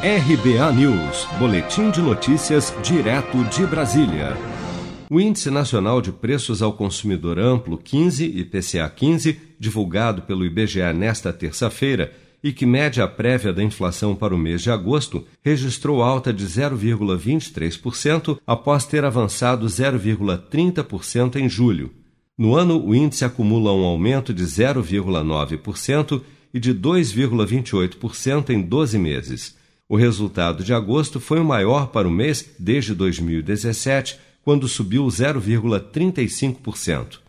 RBA News, Boletim de Notícias, direto de Brasília. O Índice Nacional de Preços ao Consumidor Amplo 15, IPCA 15, divulgado pelo IBGE nesta terça-feira e que mede a prévia da inflação para o mês de agosto, registrou alta de 0,23% após ter avançado 0,30% em julho. No ano, o índice acumula um aumento de 0,9% e de 2,28% em 12 meses. O resultado de agosto foi o maior para o mês desde 2017, quando subiu 0,35%.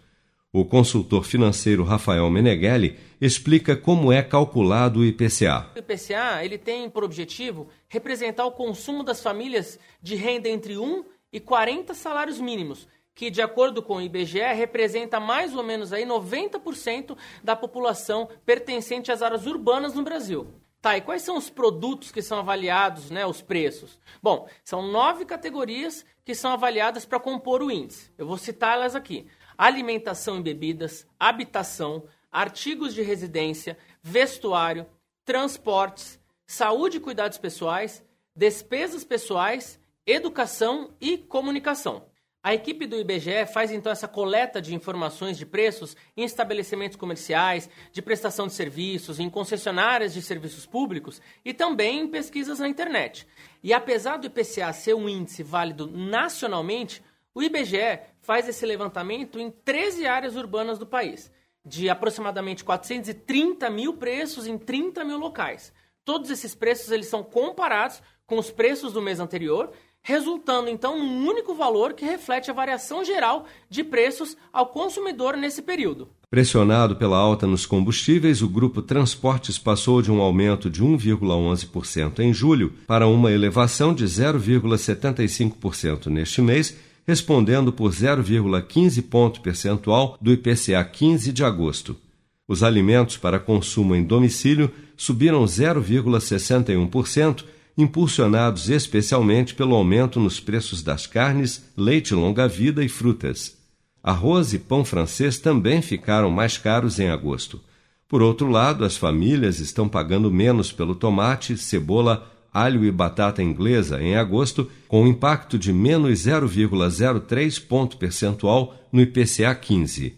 O consultor financeiro Rafael Meneghelli explica como é calculado o IPCA. O IPCA ele tem por objetivo representar o consumo das famílias de renda entre 1 e 40 salários mínimos, que de acordo com o IBGE representa mais ou menos aí 90% da população pertencente às áreas urbanas no Brasil. Tá, e quais são os produtos que são avaliados, né, os preços? Bom, são nove categorias que são avaliadas para compor o índice. Eu vou citá-las aqui: alimentação e bebidas, habitação, artigos de residência, vestuário, transportes, saúde e cuidados pessoais, despesas pessoais, educação e comunicação. A equipe do IBGE faz então essa coleta de informações de preços em estabelecimentos comerciais, de prestação de serviços, em concessionárias de serviços públicos e também em pesquisas na internet. E apesar do IPCA ser um índice válido nacionalmente, o IBGE faz esse levantamento em 13 áreas urbanas do país, de aproximadamente 430 mil preços em 30 mil locais. Todos esses preços eles são comparados com os preços do mês anterior resultando então num único valor que reflete a variação geral de preços ao consumidor nesse período. Pressionado pela alta nos combustíveis, o grupo Transportes passou de um aumento de 1,11% em julho para uma elevação de 0,75% neste mês, respondendo por 0,15 ponto percentual do IPCA 15 de agosto. Os alimentos para consumo em domicílio subiram 0,61% impulsionados especialmente pelo aumento nos preços das carnes, leite longa-vida e frutas. Arroz e pão francês também ficaram mais caros em agosto. Por outro lado, as famílias estão pagando menos pelo tomate, cebola, alho e batata inglesa em agosto, com um impacto de menos 0,03 ponto percentual no IPCA 15.